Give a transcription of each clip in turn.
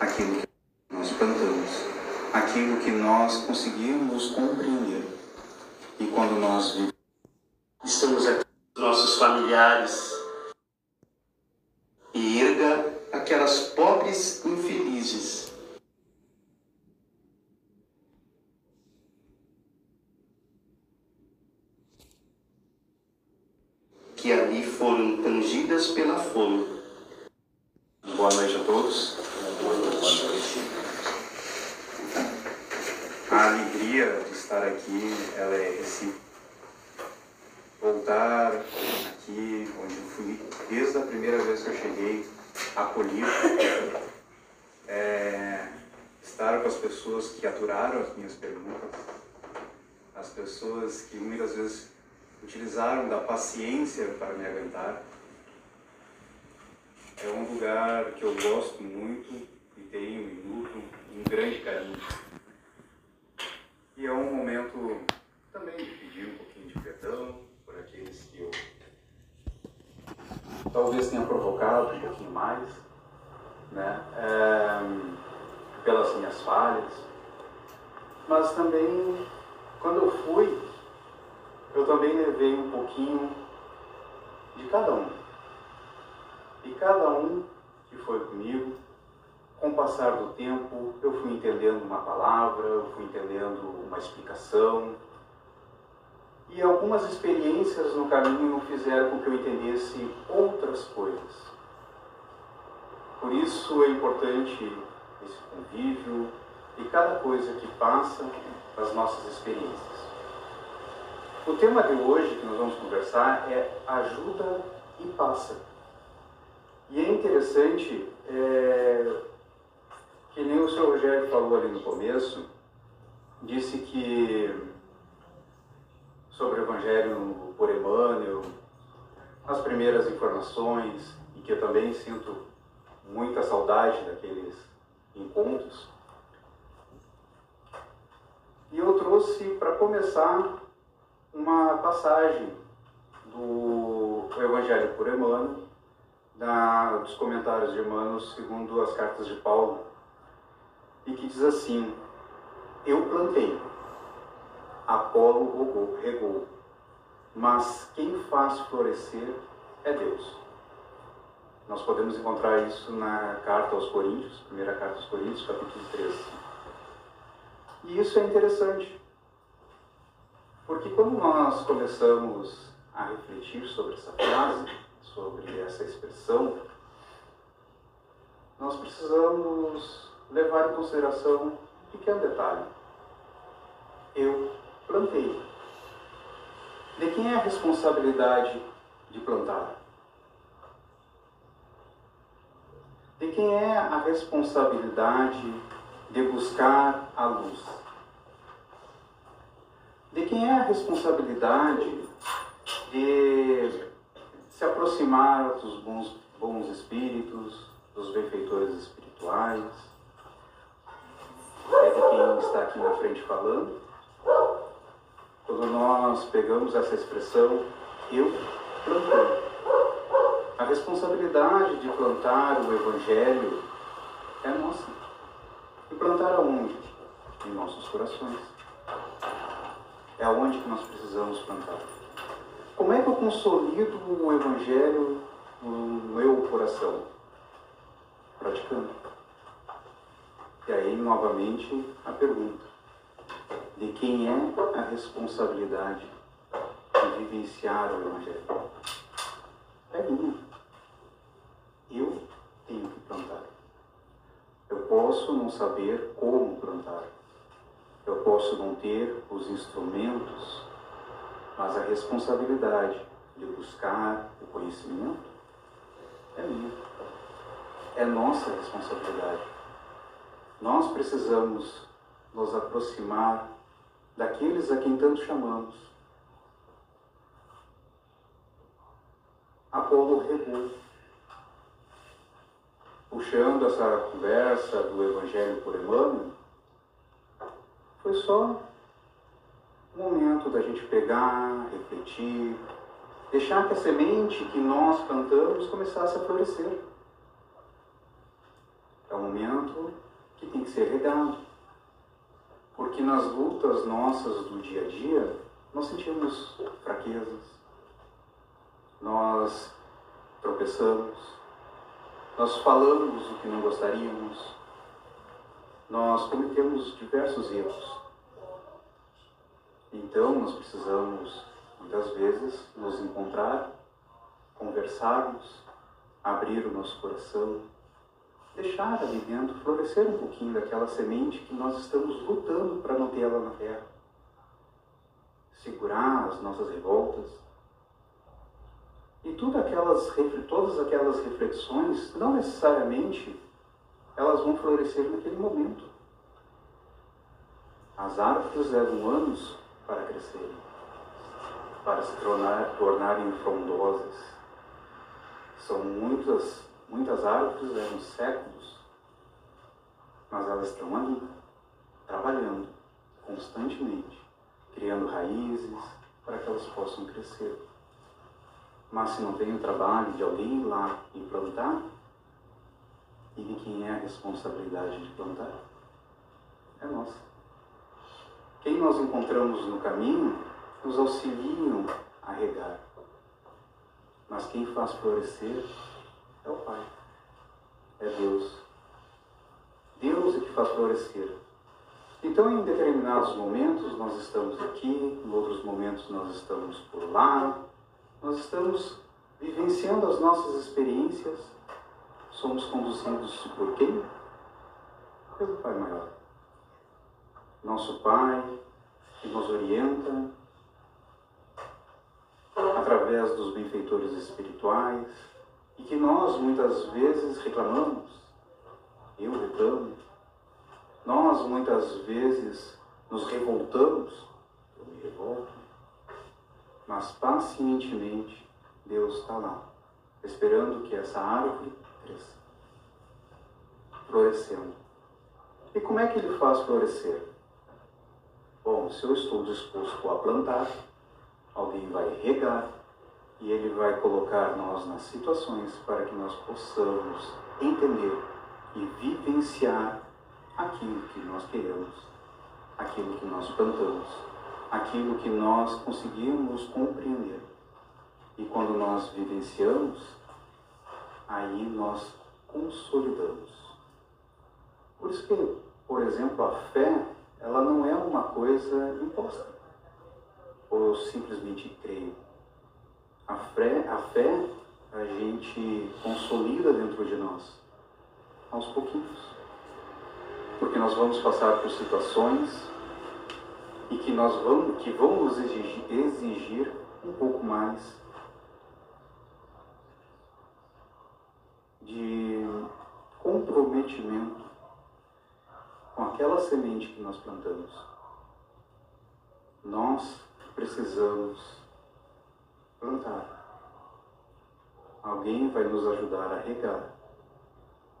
aquilo que nós plantamos, aquilo que nós conseguimos compreender. E quando nós vivemos, estamos aqui, nossos familiares, e erga aquelas pobres infelizes que ali foram tangidas pela fome. Boa noite a todos. Boa noite. A alegria de estar aqui, ela é recíproca. Voltar aqui, onde eu fui desde a primeira vez que eu cheguei, acolhido. É, estar com as pessoas que aturaram as minhas perguntas, as pessoas que muitas vezes utilizaram da paciência para me aguentar. É um lugar que eu gosto muito e tenho e um grande carinho. E é um momento também de pedir um pouquinho de perdão por aqueles que eu talvez tenha provocado um pouquinho mais, né? É, pelas minhas falhas. Mas também, quando eu fui, eu também levei um pouquinho de cada um. E cada um que foi comigo, com o passar do tempo, eu fui entendendo uma palavra, eu fui entendendo uma explicação. E algumas experiências no caminho fizeram com que eu entendesse outras coisas. Por isso é importante esse convívio e cada coisa que passa as nossas experiências. O tema de hoje que nós vamos conversar é ajuda e passa. E é interessante, é, que nem o senhor Rogério falou ali no começo, disse que sobre o Evangelho por Emmanuel, as primeiras informações, e que eu também sinto muita saudade daqueles encontros. E eu trouxe, para começar, uma passagem do Evangelho por Emmanuel, da, dos comentários de Emmanuel segundo as cartas de Paulo, e que diz assim: Eu plantei, Apolo rogou, regou, mas quem faz florescer é Deus. Nós podemos encontrar isso na carta aos Coríntios, primeira carta aos Coríntios, capítulo 13. E isso é interessante, porque quando nós começamos a refletir sobre essa frase, sobre essa expressão, nós precisamos levar em consideração um pequeno detalhe. Eu plantei. De quem é a responsabilidade de plantar? De quem é a responsabilidade de buscar a luz? De quem é a responsabilidade de se aproximar dos bons, bons espíritos, dos benfeitores espirituais? É de quem está aqui na frente falando? Quando nós pegamos essa expressão, eu plantei. A responsabilidade de plantar o Evangelho é nossa. E plantar aonde? Em nossos corações. É aonde que nós precisamos plantar. Como é que eu consolido o Evangelho no meu coração? Praticando. E aí, novamente, a pergunta: de quem é a responsabilidade de vivenciar o Evangelho? É minha eu tenho que plantar. Eu posso não saber como plantar. Eu posso não ter os instrumentos, mas a responsabilidade de buscar o conhecimento é minha. É nossa responsabilidade. Nós precisamos nos aproximar daqueles a quem tanto chamamos. Apolo regou puxando essa conversa do Evangelho por Emmanuel, foi só um momento da gente pegar, refletir, deixar que a semente que nós plantamos começasse a florescer. É um momento que tem que ser regado. Porque nas lutas nossas do dia a dia, nós sentimos fraquezas, nós tropeçamos, nós falamos o que não gostaríamos, nós cometemos diversos erros. Então, nós precisamos, muitas vezes, nos encontrar, conversarmos, abrir o nosso coração, deixar ali dentro florescer um pouquinho daquela semente que nós estamos lutando para manter ela na terra. Segurar as nossas revoltas. E aquelas, todas aquelas reflexões, não necessariamente elas vão florescer naquele momento. As árvores levam anos para crescerem, para se tornar, tornarem frondosas. São muitas, muitas árvores, levam séculos, mas elas estão ali, trabalhando constantemente, criando raízes para que elas possam crescer. Mas se não tem o trabalho de alguém ir lá e plantar, e quem é a responsabilidade de plantar? É nossa. Quem nós encontramos no caminho nos auxiliam a regar. Mas quem faz florescer é o Pai. É Deus. Deus é que faz florescer. Então, em determinados momentos, nós estamos aqui, em outros momentos, nós estamos por lá, nós estamos vivenciando as nossas experiências somos conduzidos por quem? Pelo Pai Maior. Nosso Pai, que nos orienta através dos benfeitores espirituais e que nós muitas vezes reclamamos. Eu reclamo. Nós muitas vezes nos revoltamos. Eu me revolto. Mas pacientemente Deus está lá, esperando que essa árvore florescendo. E como é que ele faz florescer? Bom, se eu estou disposto a plantar, alguém vai regar e ele vai colocar nós nas situações para que nós possamos entender e vivenciar aquilo que nós queremos, aquilo que nós plantamos, aquilo que nós conseguimos compreender. E quando nós vivenciamos, aí nós consolidamos. Por isso que, por exemplo, a fé, ela não é uma coisa imposta. Ou eu simplesmente creio. A fé, a fé a gente consolida dentro de nós, aos pouquinhos. Porque nós vamos passar por situações e que nós vamos, que vão nos exigir, exigir um pouco mais de comprometimento com aquela semente que nós plantamos. Nós precisamos plantar. Alguém vai nos ajudar a regar,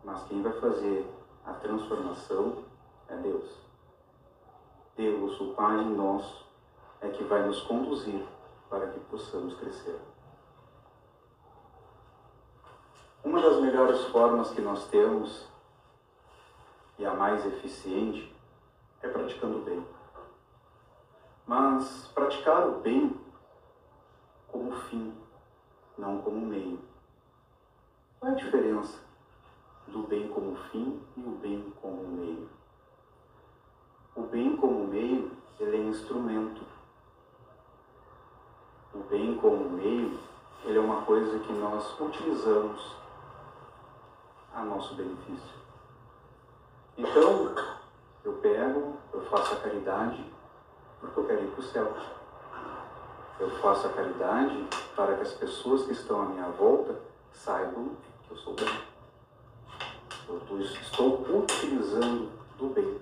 mas quem vai fazer a transformação é Deus. Deus, o Pai nosso, é que vai nos conduzir para que possamos crescer. Uma das melhores formas que nós temos e a mais eficiente é praticando o bem. Mas praticar o bem como fim, não como meio. Qual é a diferença do bem como fim e o bem como meio? O bem como meio, ele é instrumento. O bem como meio, ele é uma coisa que nós utilizamos a nosso benefício. Então, eu pego, eu faço a caridade porque eu quero ir para o céu. Eu faço a caridade para que as pessoas que estão à minha volta saibam que eu sou bem. Eu estou utilizando do bem.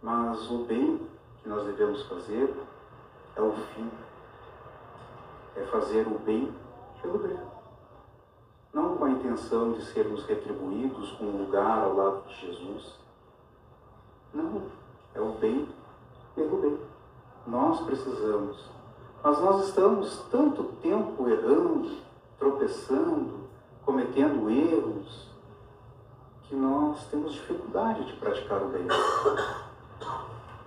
Mas o bem que nós devemos fazer é o fim. É fazer o bem pelo bem não com a intenção de sermos retribuídos com um lugar ao lado de Jesus. Não, é o bem pelo bem. Nós precisamos. Mas nós estamos tanto tempo errando, tropeçando, cometendo erros, que nós temos dificuldade de praticar o bem.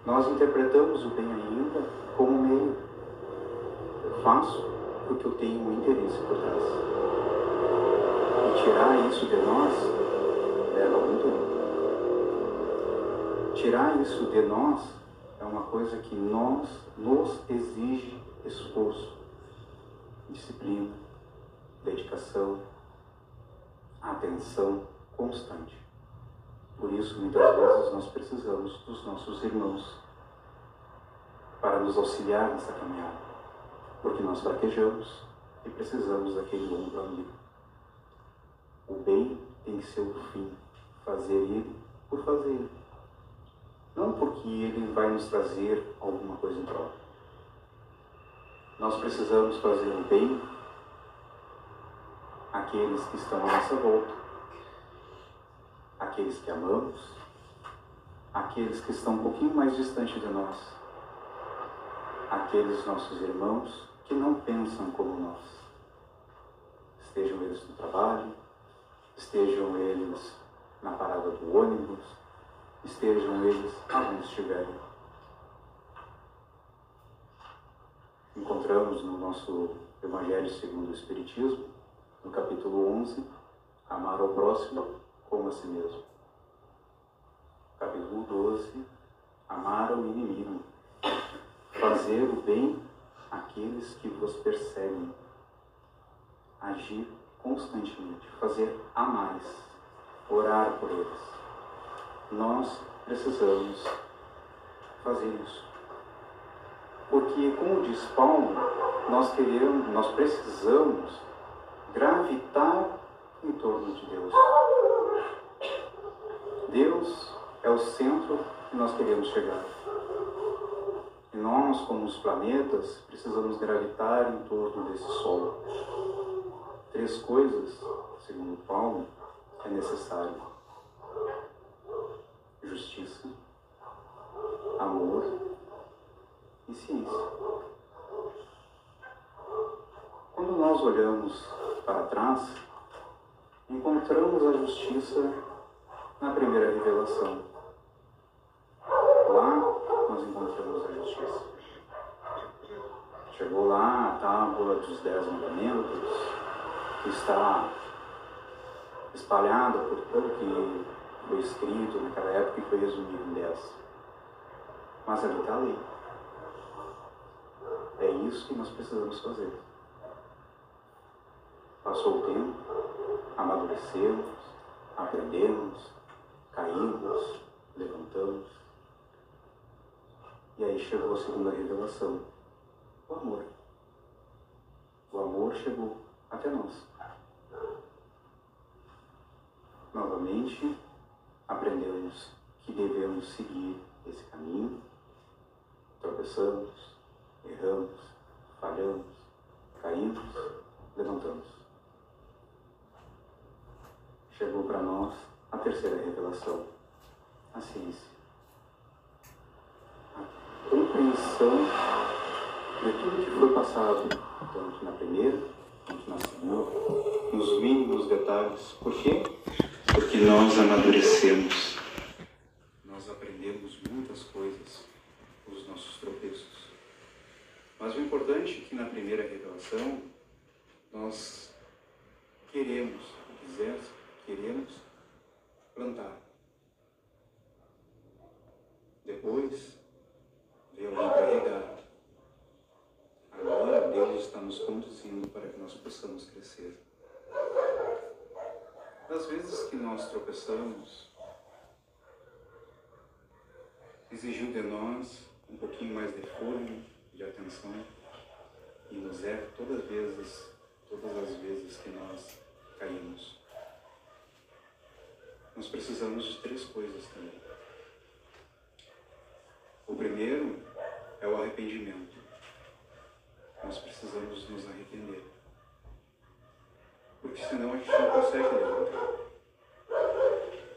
Nós interpretamos o bem ainda como meio. Eu faço porque eu tenho um interesse por trás. Tirar isso de nós leva muito tempo. Tirar isso de nós é uma coisa que nós nos exige esforço, disciplina, dedicação, atenção constante. Por isso, muitas vezes, nós precisamos dos nossos irmãos para nos auxiliar nessa caminhada, porque nós fraquejamos e precisamos daquele ombro amigo. O bem tem o fim, fazer ele por fazer. Não porque ele vai nos trazer alguma coisa em troca. Nós precisamos fazer o bem àqueles que estão à nossa volta, aqueles que amamos, aqueles que estão um pouquinho mais distante de nós, aqueles nossos irmãos que não pensam como nós. Estejam eles no trabalho, estejam eles na parada do ônibus, estejam eles aonde estiverem. Encontramos no nosso Evangelho segundo o Espiritismo, no capítulo 11, amar ao próximo como a si mesmo. Capítulo 12, amar ao inimigo, fazer o bem àqueles que vos perseguem, agir constantemente, fazer a mais, orar por eles. Nós precisamos fazer isso. Porque, como diz Paulo, nós queremos, nós precisamos gravitar em torno de Deus. Deus é o centro que nós queremos chegar. E nós, como os planetas, precisamos gravitar em torno desse Sol. Três coisas, segundo Paulo, é necessário: justiça, amor e ciência. Quando nós olhamos para trás, encontramos a justiça na primeira revelação. Lá nós encontramos a justiça. Chegou lá a tábua dos Dez Mandamentos, está espalhada por tudo que foi escrito naquela época e foi resumido em dez. Mas ali está a lei. É isso que nós precisamos fazer. Passou o tempo, amadurecemos, aprendemos, caímos, levantamos. E aí chegou a segunda revelação, o amor. O amor chegou até nós. Novamente, aprendemos que devemos seguir esse caminho, tropeçamos, erramos, falhamos, caímos, levantamos chegou para nós a terceira revelação, a ciência. A compreensão de tudo que foi passado, tanto na primeira quanto na segunda, nos mínimos detalhes. Por quê? Porque nós amadurecemos. Nós aprendemos muitas coisas com os nossos tropeços. Mas o importante é que na primeira revelação nós queremos, quisermos, queremos plantar. Depois veio alguém carregar. Agora Deus está nos conduzindo para que nós possamos crescer. Das vezes que nós tropeçamos, exigiu de nós um pouquinho mais de fôlego, de atenção, e nos é todas as vezes, todas as vezes que nós caímos nós precisamos de três coisas também. O primeiro é o arrependimento. Nós precisamos nos arrepender. Porque senão a gente não consegue levantar.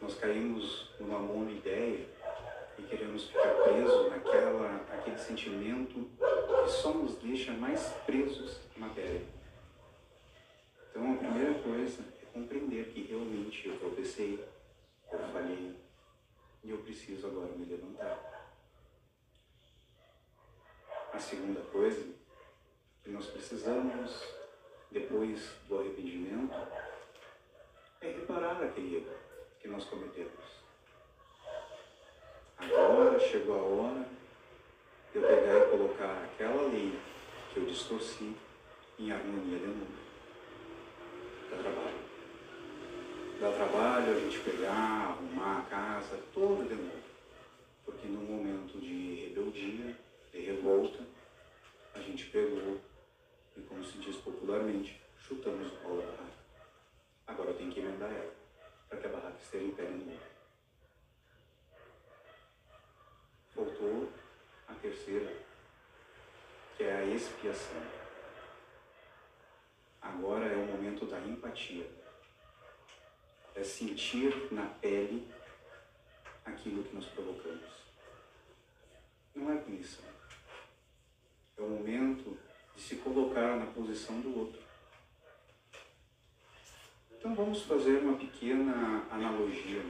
Nós caímos numa monoideia e queremos ficar presos naquela, aquele sentimento que só nos deixa mais presos à matéria. Então a primeira coisa é compreender que realmente eu tropecei, e eu preciso agora me levantar. A segunda coisa que nós precisamos, depois do arrependimento, é reparar aquele erro que nós cometemos. Agora chegou a hora de eu pegar e colocar aquela lei que eu distorci em harmonia de novo. Dá trabalho. Dá trabalho a gente pegar, arrumar a casa toda de novo. Porque no momento de rebeldia, de revolta, a gente pegou e, como se diz popularmente, chutamos o pau da barraca. Agora eu tenho que emendar ela, para que a barraca esteja em pé de novo. Faltou a terceira, que é a expiação. Agora é o momento da empatia. É sentir na pele aquilo que nós provocamos. Não é punição. É o momento de se colocar na posição do outro. Então vamos fazer uma pequena analogia.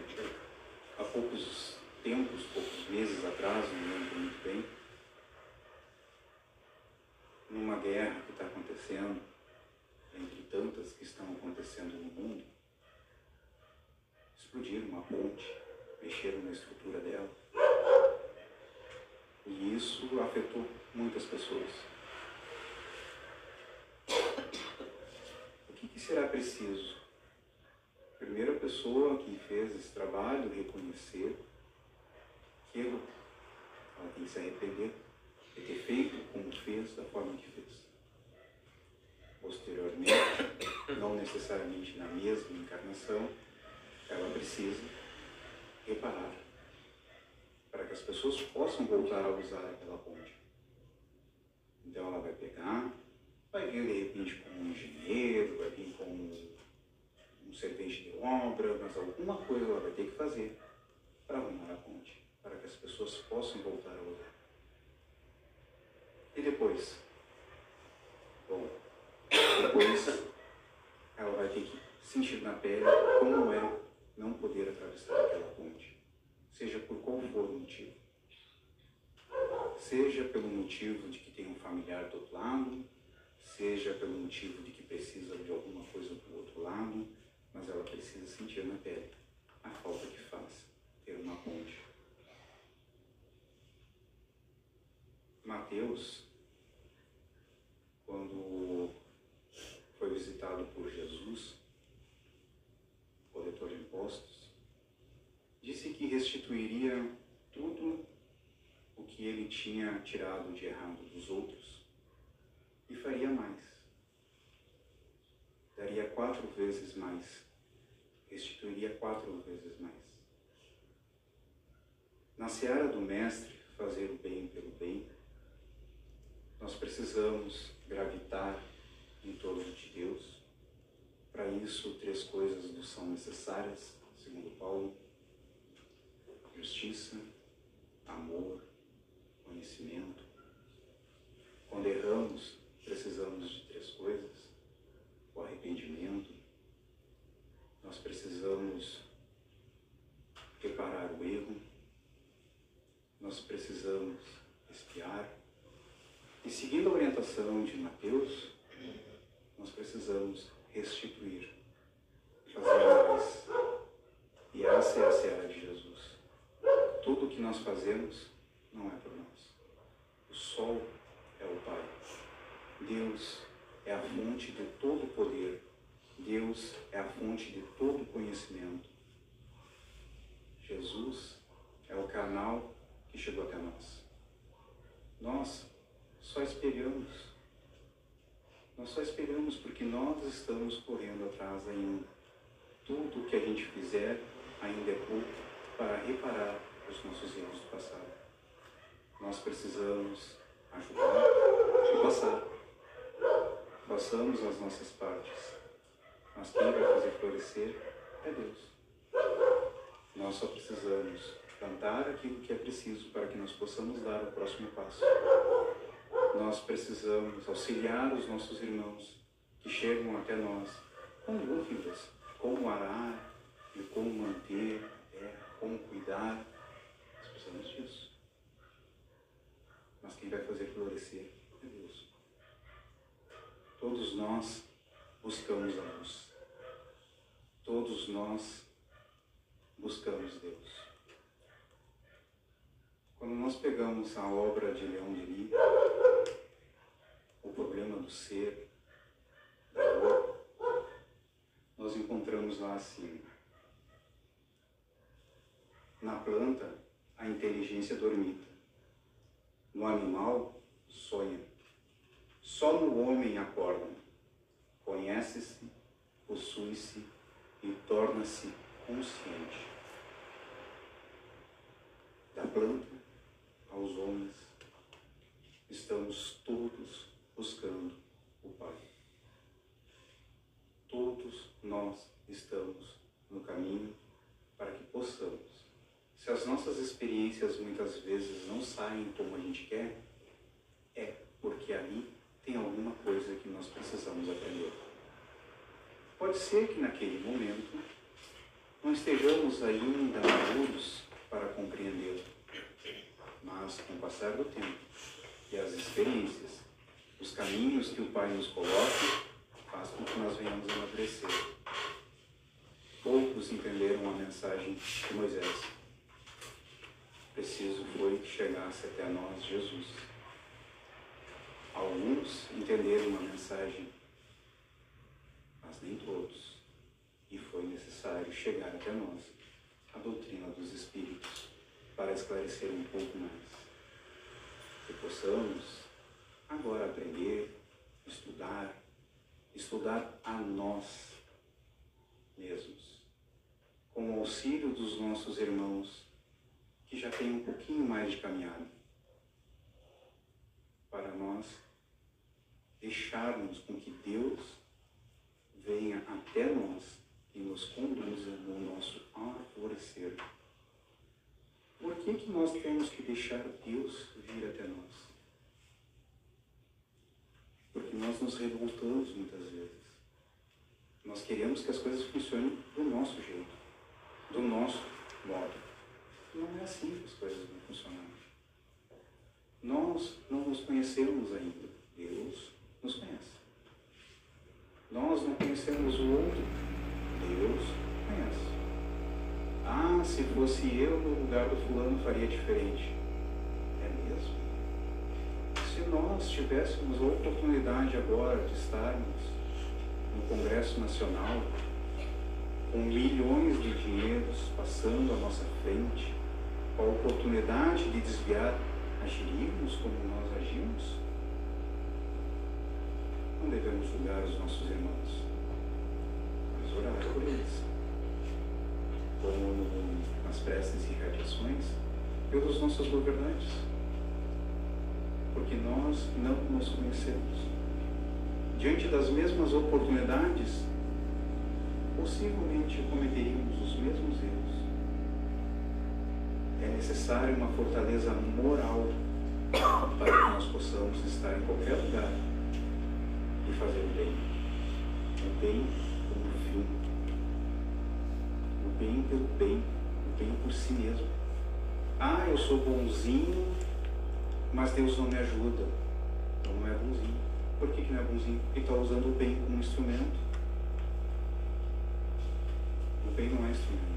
Há poucos tempos, poucos meses atrás, não lembro muito bem, numa guerra que está acontecendo, entre tantas que estão acontecendo no mundo, explodiram uma ponte, mexeram na estrutura dela. E isso afetou muitas pessoas. O que, que será preciso? A primeira pessoa que fez esse trabalho reconhecer aquilo, ela tem que se arrepender de ter feito como fez, da forma que fez. Posteriormente, não necessariamente na mesma encarnação, ela precisa reparar para que as pessoas possam voltar a usar aquela ponte. Então ela vai pegar, vai vir de repente como um engenheiro, vai vir como um servente de obra, mas alguma coisa ela vai ter que fazer para arrumar a ponte para que as pessoas possam voltar a orar. E depois? Bom, depois ela vai ter que sentir na pele como é não poder atravessar aquela ponte, seja por qual for o motivo. Seja pelo motivo de que tem um familiar do outro lado, seja pelo motivo de que precisa de alguma coisa do outro lado, mas ela precisa sentir na pele a falta que faz ter uma ponte. Mateus, quando foi visitado por Jesus, coletor de impostos, disse que restituiria tudo o que ele tinha tirado de errado dos outros e faria mais. Daria quatro vezes mais. Restituiria quatro vezes mais. Na seara do Mestre, fazer o bem pelo bem, nós precisamos gravitar em torno de Deus. Para isso, três coisas nos são necessárias, segundo Paulo: justiça, amor, conhecimento. Quando erramos, precisamos de três coisas: o arrependimento, nós precisamos reparar o erro, nós precisamos espiar e seguindo a orientação de Mateus, nós precisamos restituir, fazer mais. E essa é a seara de Jesus. Tudo o que nós fazemos não é por nós. O sol é o Pai. Deus é a fonte de todo poder. Deus é a fonte de todo conhecimento. Jesus é o canal que chegou até nós. Nós só esperamos. Nós só esperamos porque nós estamos correndo atrás ainda. Tudo o que a gente fizer ainda é pouco para reparar os nossos erros do passado. Nós precisamos ajudar e passar. Façamos as nossas partes. Mas quem vai fazer florescer é Deus. Nós só precisamos cantar aquilo que é preciso para que nós possamos dar o próximo passo nós precisamos auxiliar os nossos irmãos que chegam até nós com dúvidas, como arar e como manter a terra, como cuidar precisamos disso. Mas quem vai fazer florescer. Todos nós buscamos a luz. Todos nós buscamos Deus. Quando nós pegamos a obra de Leão Denis, o problema do ser, da dor, nós encontramos lá assim, na planta, a inteligência dormita. No animal, sonha. Só no homem acorda. Conhece-se, possui-se e torna-se consciente. Da planta aos homens, estamos todos buscando o Pai. Todos nós estamos no caminho para que possamos se as nossas experiências muitas vezes não saem como a gente quer, é porque ali tem alguma coisa que nós precisamos aprender. Pode ser que naquele momento não estejamos ainda maduros para compreender, mas com o passar do tempo e as experiências, os caminhos que o Pai nos coloca, faz com que nós venhamos amadurecer. Poucos entenderam a mensagem de Moisés preciso foi que chegasse até nós Jesus. Alguns entenderam uma mensagem, mas nem todos. E foi necessário chegar até nós a doutrina dos Espíritos para esclarecer um pouco mais. Que possamos agora aprender, estudar, estudar a nós mesmos, com o auxílio dos nossos irmãos que já tem um pouquinho mais de caminhada, para nós deixarmos com que Deus venha até nós e nos conduza no nosso alvorecer. Por que, que nós temos que deixar Deus vir até nós? Porque nós nos revoltamos muitas vezes. Nós queremos que as coisas funcionem do nosso jeito, do nosso modo não é assim que as coisas vão funcionar. Nós não nos conhecemos ainda. Deus nos conhece. Nós não conhecemos o outro. Deus conhece. Ah, se fosse eu no lugar do fulano, faria diferente. É mesmo? Se nós tivéssemos a oportunidade agora de estarmos no Congresso Nacional, com milhões de dinheiros passando à nossa frente, com a oportunidade de desviar, agiríamos como nós agimos? Não devemos julgar os nossos irmãos, mas orar por eles. Como nas preces e radiações, pelos nossos governantes. Porque nós não nos conhecemos. Diante das mesmas oportunidades, possivelmente cometeríamos os mesmos erros é necessário uma fortaleza moral para que nós possamos estar em qualquer lugar e fazer o bem. O bem como fim. O bem pelo bem. O bem por si mesmo. Ah, eu sou bonzinho, mas Deus não me ajuda. Então não é bonzinho. Por que, que não é bonzinho? Porque está usando o bem como instrumento. O bem não é instrumento.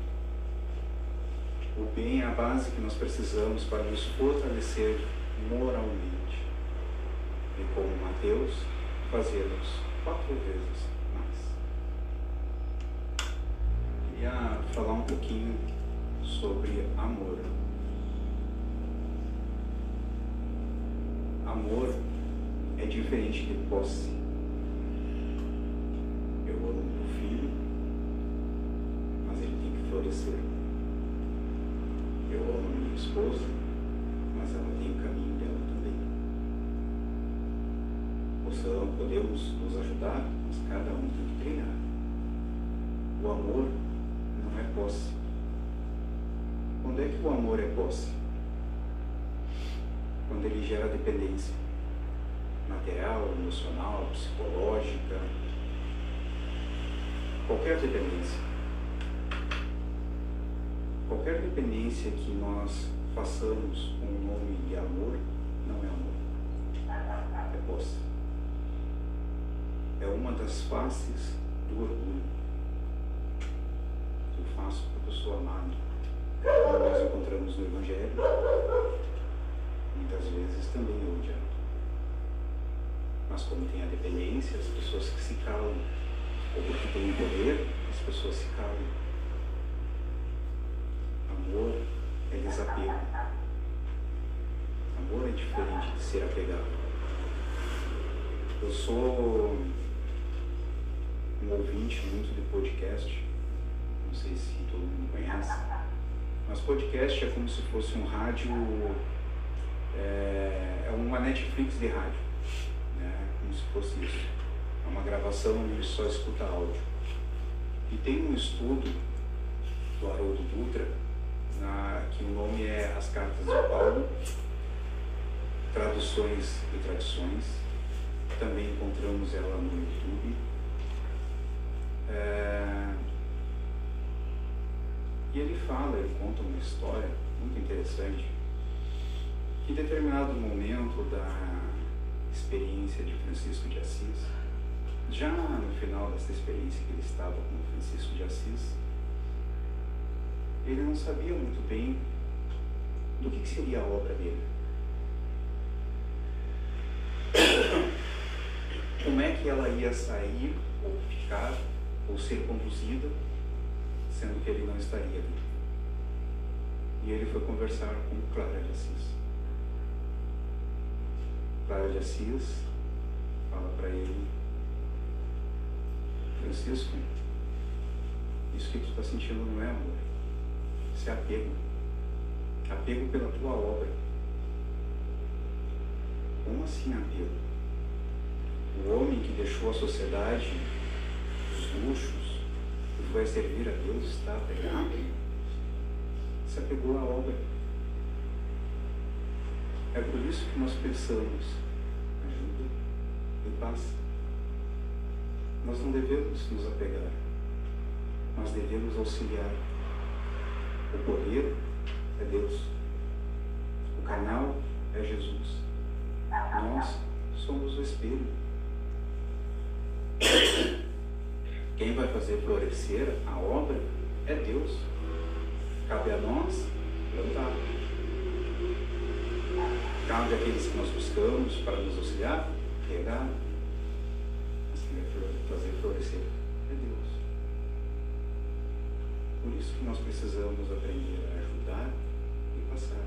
O bem é a base que nós precisamos para nos fortalecer moralmente. E como Mateus, fazermos quatro vezes mais. Queria falar um pouquinho sobre amor. Amor é diferente de posse. Eu amo meu filho, mas ele tem que florescer. Esposa, mas ela tem o caminho dela também. Possamos, podemos nos ajudar, mas cada um tem que treinar. O amor não é posse. Quando é que o amor é posse? Quando ele gera dependência material, emocional, psicológica, qualquer dependência qualquer dependência que nós passamos o nome de amor não é amor, é posse. É uma das faces do orgulho. Eu faço porque eu sou amado. Como nós encontramos no Evangelho, muitas vezes também é odiado. Mas como tem a dependência, as pessoas que se calam, ou porque tem o poder, as pessoas se calam. Amor é desapego. Amor é diferente de ser apegado. Eu sou um ouvinte muito de podcast, não sei se todo mundo conhece, mas podcast é como se fosse um rádio, é, é uma Netflix de rádio, né? como se fosse isso. É uma gravação onde só escuta áudio. E tem um estudo do Haroldo Dutra, na, que o nome é As Cartas de Paulo, Traduções e Tradições. Também encontramos ela no YouTube. É... E ele fala, ele conta uma história muito interessante, que em determinado momento da experiência de Francisco de Assis, já no final dessa experiência que ele estava com Francisco de Assis, ele não sabia muito bem do que, seria a obra dele. Como é que ela ia sair, ou ficar, ou ser conduzida, sendo que ele não estaria ali. E ele foi conversar com Clara de Assis. Clara de Assis fala para ele, Francisco, isso que tu está sentindo não é amor é apego. Apego pela tua obra. Como assim apego? O homem que deixou a sociedade, os luxos, e foi servir a Deus está apegado. Se apegou à obra. É por isso que nós pensamos, ajuda e paz. Nós não devemos nos apegar, nós devemos auxiliar. O poder é Deus. O canal é Jesus. Nós somos o espelho. Quem vai fazer florescer a obra é Deus. Cabe a nós plantar. Cabe àqueles que nós buscamos para nos auxiliar, regar. Mas quem vai fazer florescer é Deus. Isso que nós precisamos aprender a ajudar e passar.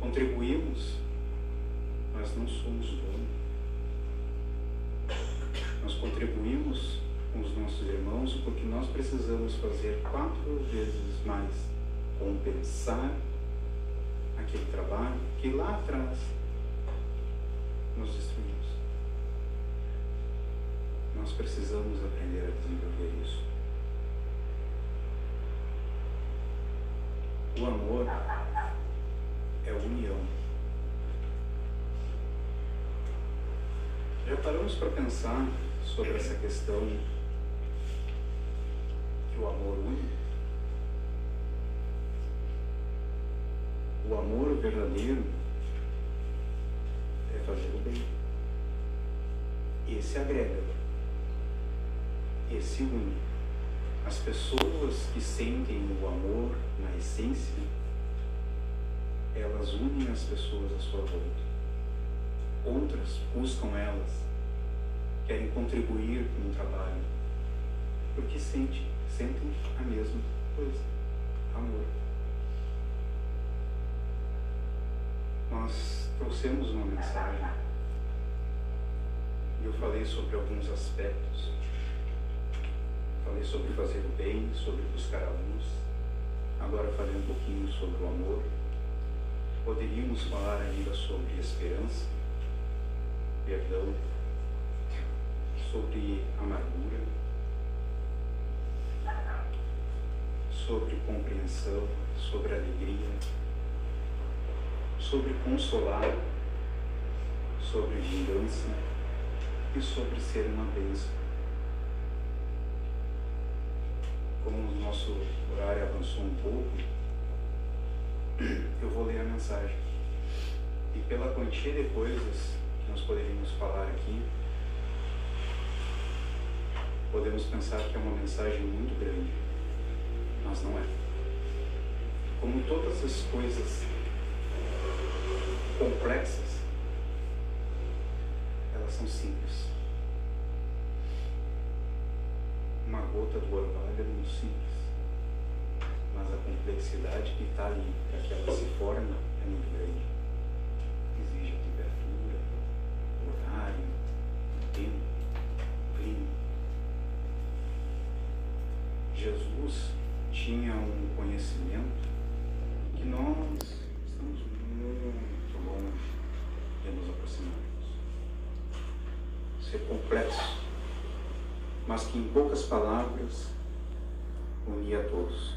Contribuímos, mas não somos dono. Nós contribuímos com os nossos irmãos porque nós precisamos fazer quatro vezes mais compensar aquele trabalho que lá atrás nós destruímos. Nós precisamos aprender a desenvolver isso. O amor é união. Já paramos para pensar sobre essa questão que o amor une? O amor verdadeiro é fazer o bem. Esse agrega. Esse une. As pessoas que sentem o amor na essência, elas unem as pessoas à sua volta. Outras buscam elas, querem contribuir com o trabalho, porque sentem, sentem a mesma coisa, amor. Nós trouxemos uma mensagem eu falei sobre alguns aspectos Falei sobre fazer o bem, sobre buscar a luz. Agora falei um pouquinho sobre o amor. Poderíamos falar ainda sobre esperança, perdão, sobre amargura, sobre compreensão, sobre alegria, sobre consolar, sobre vingança e sobre ser uma bênção. Como o nosso horário avançou um pouco, eu vou ler a mensagem. E pela quantia de coisas que nós poderíamos falar aqui, podemos pensar que é uma mensagem muito grande, mas não é. Como todas as coisas complexas, elas são simples. Uma gota do orvalho é muito simples, mas a complexidade que está ali para que ela se forme é muito grande. Exige a temperatura, horário, tempo, clima. Jesus tinha um conhecimento que nós estamos muito longe de nos aproximarmos. Ser complexo, mas que em poucas palavras unia todos.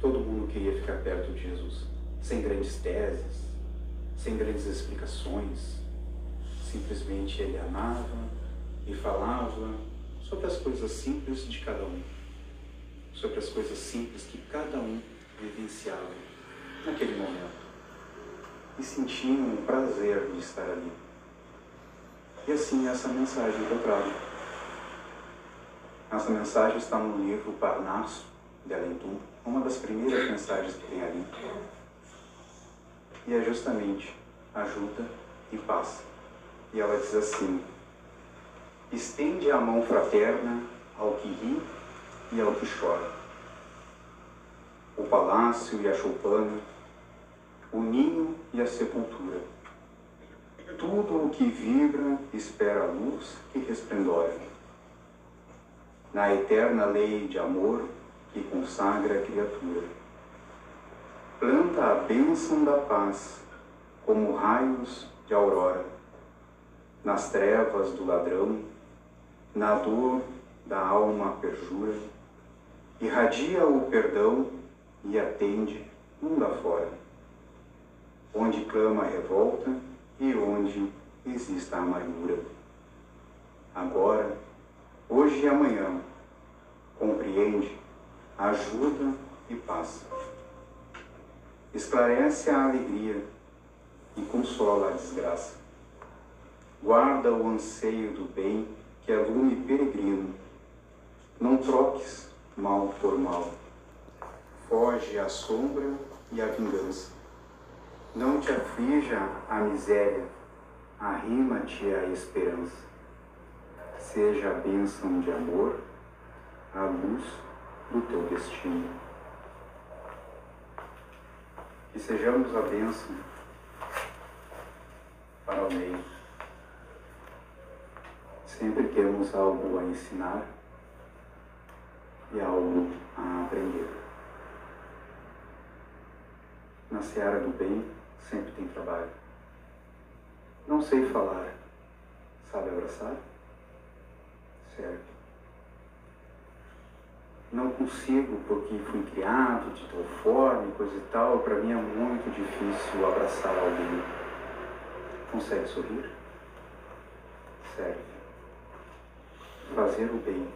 Todo mundo queria ficar perto de Jesus, sem grandes teses, sem grandes explicações. Simplesmente ele amava e falava sobre as coisas simples de cada um, sobre as coisas simples que cada um vivenciava naquele momento e sentiam o prazer de estar ali. E assim essa mensagem que eu trago. Essa mensagem está no livro Parnaso, de Alentum, uma das primeiras mensagens que tem ali. E é justamente ajuda e paz. E ela diz assim: estende a mão fraterna ao que ri e ao que chora. O palácio e a choupana, o ninho e a sepultura. Tudo o que vibra espera a luz que resplendora. Na eterna lei de amor que consagra a criatura. Planta a bênção da paz como raios de aurora. Nas trevas do ladrão, na dor da alma perjura, irradia o perdão e atende mundo afora, onde clama a revolta e onde exista a amargura. Agora, hoje e amanhã, compreende, ajuda e paz. Esclarece a alegria e consola a desgraça. Guarda o anseio do bem que é lume peregrino. Não troques mal por mal. Foge a sombra e a vingança. Não te aflija a miséria, arrima-te à esperança. Seja a bênção de amor, a luz do teu destino. Que sejamos a bênção para o meio. Sempre temos algo a ensinar e algo a aprender. Na seara do bem, sempre tem trabalho. Não sei falar, sabe abraçar? Certo. Não consigo porque fui criado de tal forma, coisa e tal. Para mim é muito difícil abraçar alguém. Consegue sorrir? Serve. Fazer o bem.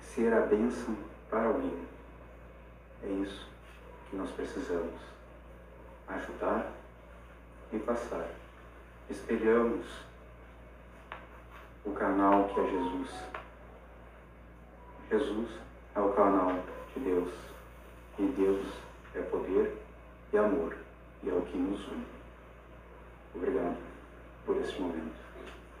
Ser a bênção para alguém. É isso que nós precisamos. Ajudar e passar. Espelhamos o canal que é Jesus. Jesus é o canal de Deus. E Deus é poder e amor. E é o que nos une. Obrigado por esse momento.